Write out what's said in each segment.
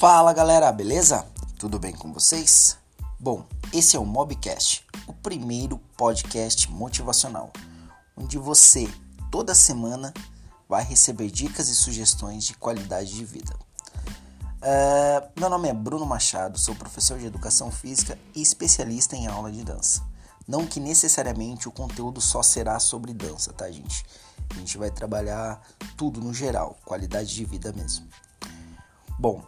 Fala galera, beleza? Tudo bem com vocês? Bom, esse é o Mobcast, o primeiro podcast motivacional, onde você toda semana vai receber dicas e sugestões de qualidade de vida. Uh, meu nome é Bruno Machado, sou professor de educação física e especialista em aula de dança. Não que necessariamente o conteúdo só será sobre dança, tá, gente? A gente vai trabalhar tudo no geral, qualidade de vida mesmo. Bom,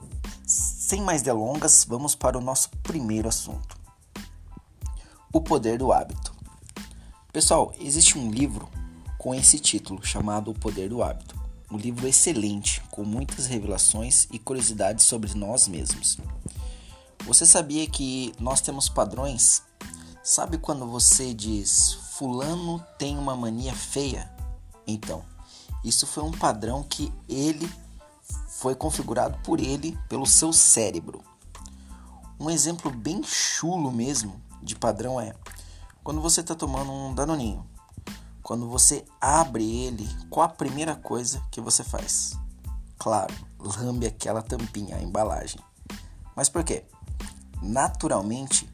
sem mais delongas, vamos para o nosso primeiro assunto: o poder do hábito. Pessoal, existe um livro com esse título chamado O Poder do Hábito. Um livro excelente, com muitas revelações e curiosidades sobre nós mesmos. Você sabia que nós temos padrões? Sabe quando você diz Fulano tem uma mania feia? Então, isso foi um padrão que ele foi configurado por ele, pelo seu cérebro. Um exemplo bem chulo mesmo de padrão é quando você está tomando um danoninho. Quando você abre ele, qual a primeira coisa que você faz? Claro, lambe aquela tampinha, a embalagem. Mas por quê? Naturalmente,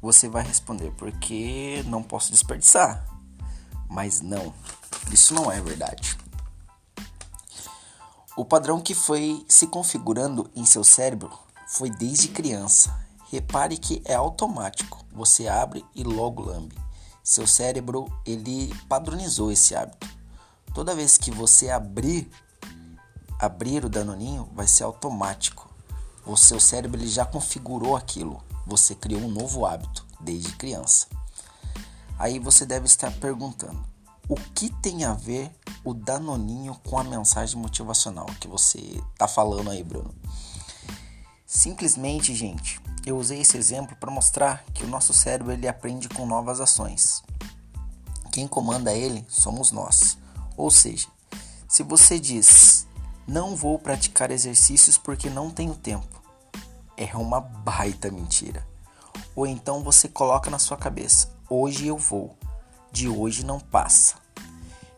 você vai responder porque não posso desperdiçar. Mas não, isso não é verdade. O padrão que foi se configurando em seu cérebro foi desde criança. Repare que é automático. Você abre e logo lambe. Seu cérebro ele padronizou esse hábito. Toda vez que você abrir abrir o danoninho, vai ser automático. O seu cérebro ele já configurou aquilo. Você criou um novo hábito desde criança. Aí você deve estar perguntando: o que tem a ver o danoninho com a mensagem motivacional que você tá falando aí, Bruno? Simplesmente, gente, eu usei esse exemplo para mostrar que o nosso cérebro ele aprende com novas ações. Quem comanda ele somos nós. Ou seja, se você diz não vou praticar exercícios porque não tenho tempo, é uma baita mentira. Ou então você coloca na sua cabeça: hoje eu vou de hoje não passa.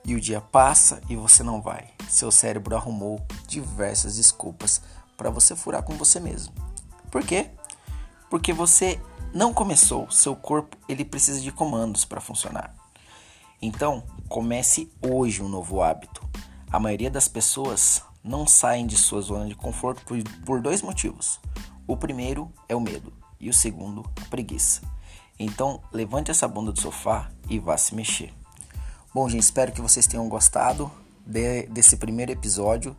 E o dia passa e você não vai. Seu cérebro arrumou diversas desculpas para você furar com você mesmo. Por quê? Porque você não começou. Seu corpo ele precisa de comandos para funcionar. Então, comece hoje um novo hábito. A maioria das pessoas não saem de sua zona de conforto por, dois motivos. O primeiro é o medo e o segundo, a preguiça. Então, levante essa bunda do sofá e vá se mexer. Bom, gente, espero que vocês tenham gostado de, desse primeiro episódio.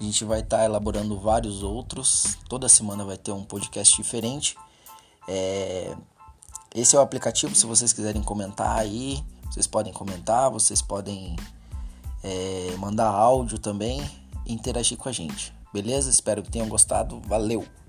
A gente vai estar tá elaborando vários outros. Toda semana vai ter um podcast diferente. É... Esse é o aplicativo. Se vocês quiserem comentar aí, vocês podem comentar. Vocês podem é, mandar áudio também. Interagir com a gente. Beleza? Espero que tenham gostado. Valeu!